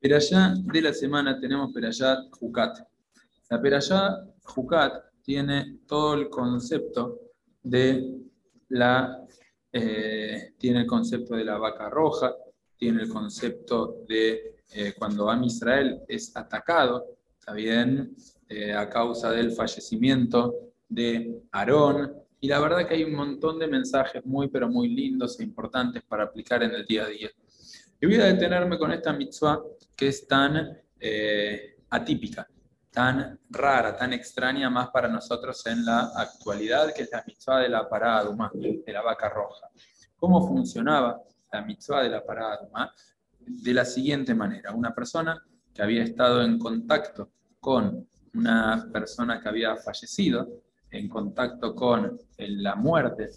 Perayá de la semana tenemos Perayá Jucat. La Perayá Jucat tiene todo el concepto de la eh, tiene el concepto de la vaca roja, tiene el concepto de eh, cuando Am Israel es atacado, también eh, a causa del fallecimiento de Aarón, y la verdad que hay un montón de mensajes muy, pero muy lindos e importantes para aplicar en el día a día. Y voy a detenerme con esta mitzvah que es tan eh, atípica, tan rara, tan extraña más para nosotros en la actualidad, que es la mitzvah de la parada de la vaca roja. ¿Cómo funcionaba la mitzvah de la parada Duma? De la siguiente manera, una persona que había estado en contacto con una persona que había fallecido, en contacto con la muerte,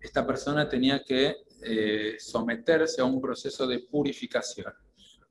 esta persona tenía que eh, someterse a un proceso de purificación.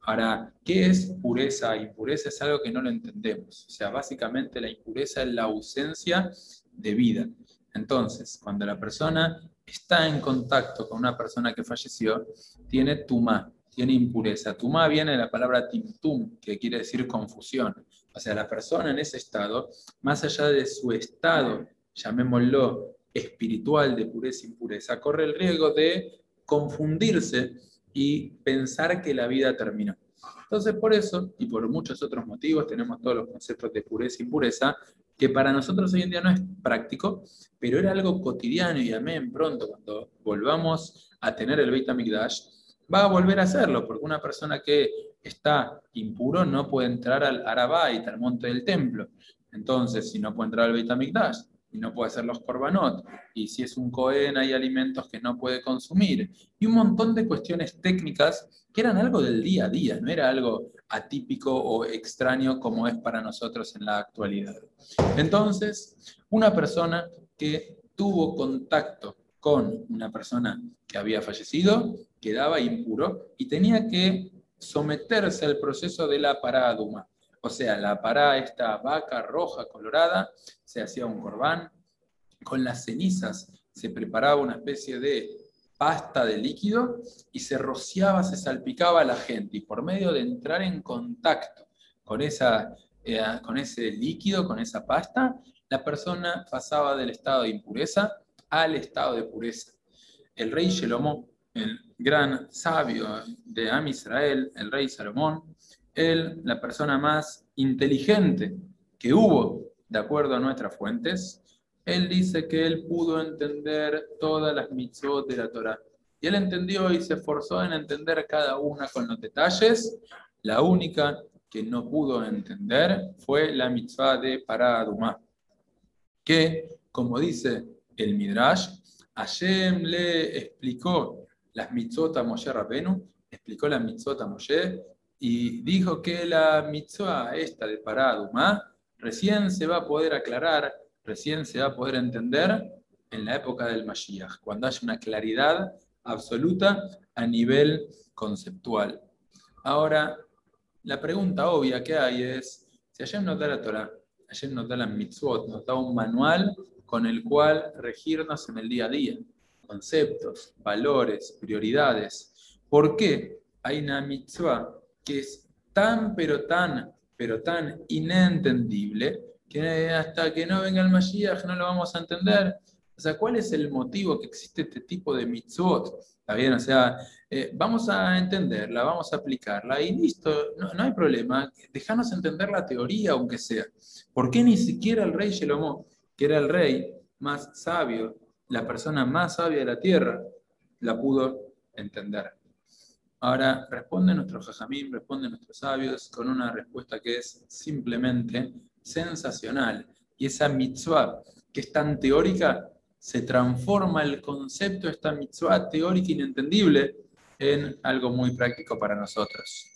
Ahora, ¿qué es pureza? Impureza es algo que no lo entendemos. O sea, básicamente la impureza es la ausencia de vida. Entonces, cuando la persona está en contacto con una persona que falleció, tiene tumá, tiene impureza. Tumá viene de la palabra timtum, que quiere decir confusión. O sea, la persona en ese estado, más allá de su estado, llamémoslo espiritual de pureza e impureza, corre el riesgo de confundirse y pensar que la vida terminó. Entonces, por eso, y por muchos otros motivos, tenemos todos los conceptos de pureza e impureza, que para nosotros hoy en día no es práctico, pero era algo cotidiano y amén, pronto, cuando volvamos a tener el Beit HaMikdash, va a volver a hacerlo, porque una persona que está impuro no puede entrar al Arabait, al monte del templo. Entonces, si no puede entrar al Beit HaMikdash y no puede hacer los korbanot, y si es un Cohen hay alimentos que no puede consumir, y un montón de cuestiones técnicas que eran algo del día a día, no era algo atípico o extraño como es para nosotros en la actualidad. Entonces, una persona que tuvo contacto con una persona que había fallecido, quedaba impuro y tenía que someterse al proceso de la paraduma. O sea, la pará, esta vaca roja colorada, se hacía un corbán, con las cenizas se preparaba una especie de pasta de líquido y se rociaba, se salpicaba a la gente. Y por medio de entrar en contacto con, esa, eh, con ese líquido, con esa pasta, la persona pasaba del estado de impureza al estado de pureza. El rey Shelomó, el gran sabio de Am Israel, el rey Salomón, él, la persona más inteligente que hubo, de acuerdo a nuestras fuentes, él dice que él pudo entender todas las mitzvot de la Torah. Y él entendió y se esforzó en entender cada una con los detalles. La única que no pudo entender fue la mitzvah de Paradumá, que, como dice el Midrash, Hashem le explicó las mitzvot a Moshe Rabenu, explicó la mitzvot a Moshe y dijo que la mitzvah esta de Paradumá recién se va a poder aclarar, recién se va a poder entender en la época del Mashiach, cuando haya una claridad absoluta a nivel conceptual. Ahora, la pregunta obvia que hay es, si Hashem nos da la Torah, Hashem nos da la mitzvot, nos da un manual con el cual regirnos en el día a día, conceptos, valores, prioridades. ¿Por qué hay una mitzvah que es tan, pero tan, pero tan inentendible que hasta que no venga el Mashiach no lo vamos a entender. O sea, ¿cuál es el motivo que existe este tipo de mitzvot? ¿Está bien? O sea, eh, vamos a entenderla, vamos a aplicarla y listo, no, no hay problema. Déjanos entender la teoría, aunque sea. ¿Por qué ni siquiera el rey Shelomó, que era el rey más sabio, la persona más sabia de la tierra, la pudo entender? Ahora, responde nuestro jajamín, responde nuestros sabios con una respuesta que es simplemente sensacional. Y esa mitzvah, que es tan teórica, se transforma el concepto de esta mitzvah teórica inentendible en algo muy práctico para nosotros.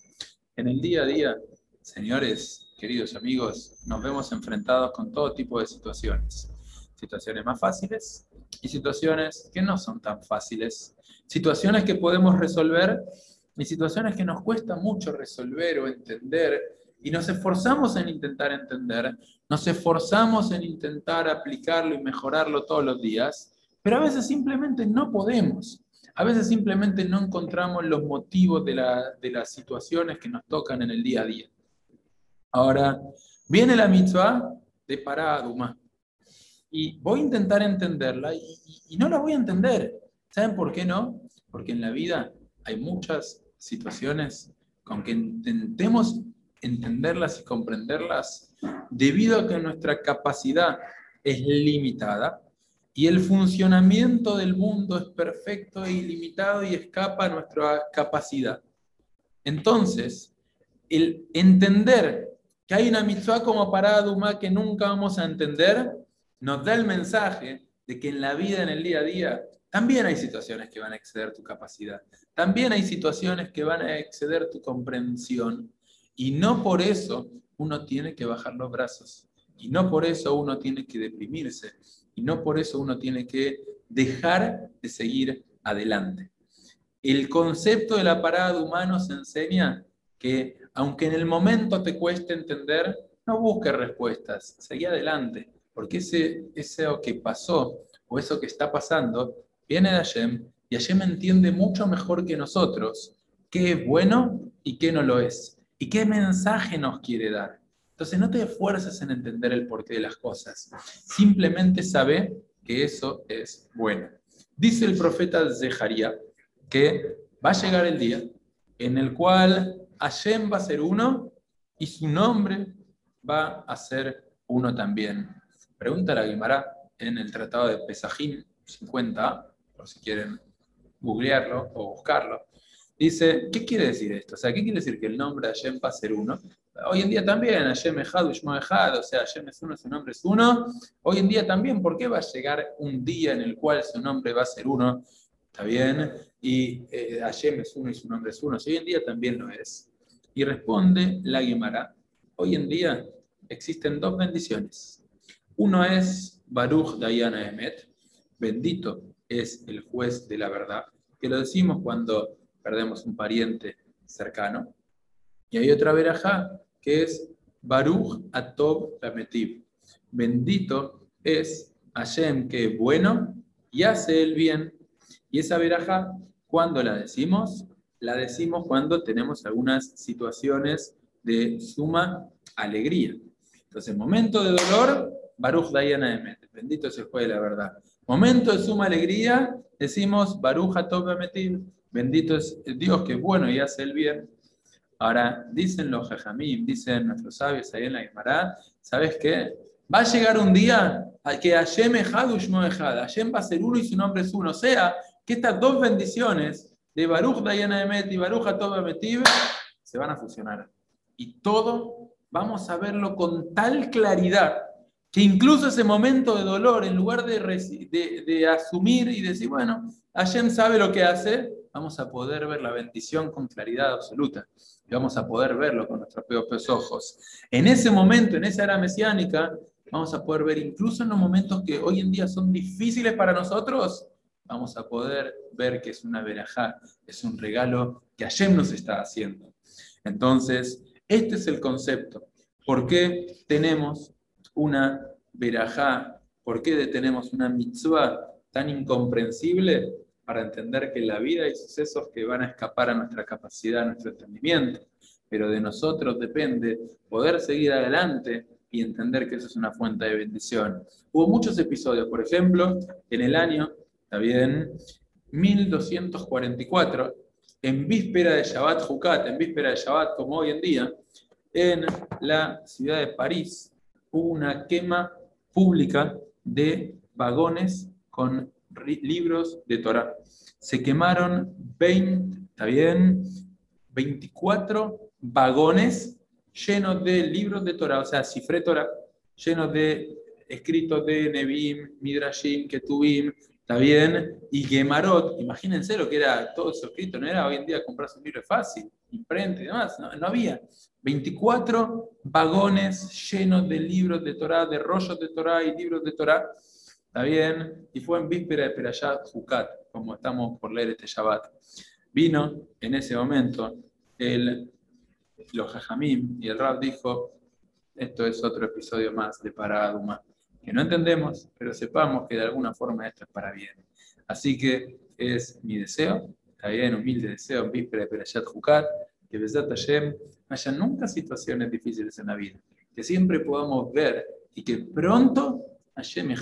En el día a día, señores, queridos amigos, nos vemos enfrentados con todo tipo de situaciones. Situaciones más fáciles y situaciones que no son tan fáciles. Situaciones que podemos resolver y situaciones que nos cuesta mucho resolver o entender y nos esforzamos en intentar entender, nos esforzamos en intentar aplicarlo y mejorarlo todos los días, pero a veces simplemente no podemos. A veces simplemente no encontramos los motivos de, las situaciones que nos tocan en el día a día. Ahora, viene la mitzvah de Paraduma. Y voy a intentar entenderla y, no la voy a entender. ¿Saben por qué no? Porque en la vida hay muchas situaciones con que intentemos entenderlas y comprenderlas debido a que nuestra capacidad es limitada y el funcionamiento del mundo es perfecto e ilimitado y escapa a nuestra capacidad. Entonces, el entender que hay una mitzvah como parada que nunca vamos a entender, nos da el mensaje de que en la vida, en el día a día, también hay situaciones que van a exceder tu capacidad. También hay situaciones que van a exceder tu comprensión. Y no por eso uno tiene que bajar los brazos. Y no por eso uno tiene que deprimirse y no por eso uno tiene que dejar de seguir adelante. El concepto de la parada de humanos enseña que aunque en el momento te cueste entender, no busques respuestas, seguí adelante, porque ese, eso que pasó o eso que está pasando viene de Hashem y Hashem entiende mucho mejor que nosotros qué es bueno y qué no lo es, y qué mensaje nos quiere dar. Entonces no te esfuerces en entender el porqué de las cosas. Simplemente sabe que eso es bueno. Dice el profeta Zeharia que va a llegar el día en el cual Hashem va a ser uno y su nombre va a ser uno también. Pregunta la Guimara en el tratado de Pesajim 50, por si quieren googlearlo o buscarlo. Dice, ¿qué quiere decir esto? O sea, ¿qué quiere decir que el nombre de Hashem va a ser uno? Hoy en día también, Hashem Echad, Ushmo Echad, o sea, Hashem es uno, su nombre es uno. Hoy en día también, ¿por qué va a llegar un día en el cual su nombre va a ser uno? ¿Está bien? Y eh, Hashem es uno y su nombre es uno. hoy en día también lo es. Y responde la Guimara, hoy en día existen dos bendiciones. Uno es Baruch Dayana Emet, bendito es el juez de la verdad, que lo decimos cuando perdemos un pariente cercano. Y hay otra verajá que es Baruch Atob Lametiv. Bendito es Hashem que es bueno y hace el bien. Y esa verajá, cuando la decimos? La decimos cuando tenemos algunas situaciones de suma alegría. Entonces, momento de dolor, Baruch Dayana Emet. Bendito se fue la verdad. Momento de suma alegría, decimos Baruch Atob Lametiv. Bendito es Dios que es bueno y hace el bien. Ahora, dicen los jajamim, dicen nuestros sabios ahí en la Gemara, ¿sabes qué? Va a llegar un día a que Hashem Ushmo Echad, Hashem va a ser uno y su nombre es uno. O sea, que estas dos bendiciones de Baruch Dayana Emet y Baruch Atob Emetiv se van a fusionar. Y todo vamos a verlo con tal claridad que incluso ese momento de dolor, en lugar de, de, asumir y decir, bueno, Hashem sabe lo que hace, vamos a poder ver la bendición con claridad absoluta y vamos a poder verlo con nuestros propios ojos. En ese momento, en esa era mesiánica, vamos a poder ver incluso en los momentos que hoy en día son difíciles para nosotros, vamos a poder ver que es una verajá, es un regalo que Hashem nos está haciendo. Entonces, este es el concepto. ¿Por qué tenemos una verajá? ¿Por qué tenemos una mitzvah tan incomprensible? para entender que la vida hay sucesos que van a escapar a nuestra capacidad, a nuestro entendimiento, pero de nosotros depende poder seguir adelante y entender que eso es una fuente de bendición. Hubo muchos episodios, por ejemplo, en el año, está bien, 1244, en víspera de Shabbat Jucat, en víspera de Shabbat como hoy en día, en la ciudad de París, hubo una quema pública de vagones con libros de Torah. Se quemaron 20, ¿está bien? 24 vagones llenos de libros de Torah, o sea, cifre Torah, llenos de escritos de Nebim, Midrashim, Ketubim, ¿está bien? Y Gemarot, imagínense lo que era todo eso escrito, no era hoy en día comprarse un libro fácil, imprenta y demás, no, había. 24 vagones llenos de libros de Torah, de rollos de Torah y libros de Torah, ¿Está bien? Y fue en víspera de Perayat Jucat, como estamos por leer este Shabbat. Vino en ese momento el, los Jajamim y el Rab dijo, esto es otro episodio más de Paraduma, que no entendemos, pero sepamos que de alguna forma esto es para bien. Así que es mi deseo, bien, humilde deseo, víspera de Perashat Jukat, que Besat Hashem haya nunca situaciones difíciles en la vida, que siempre podamos ver y que pronto Hashem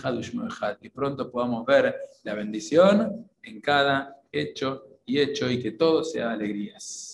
que pronto podamos ver la bendición en cada hecho y hecho y que todo sea alegrías.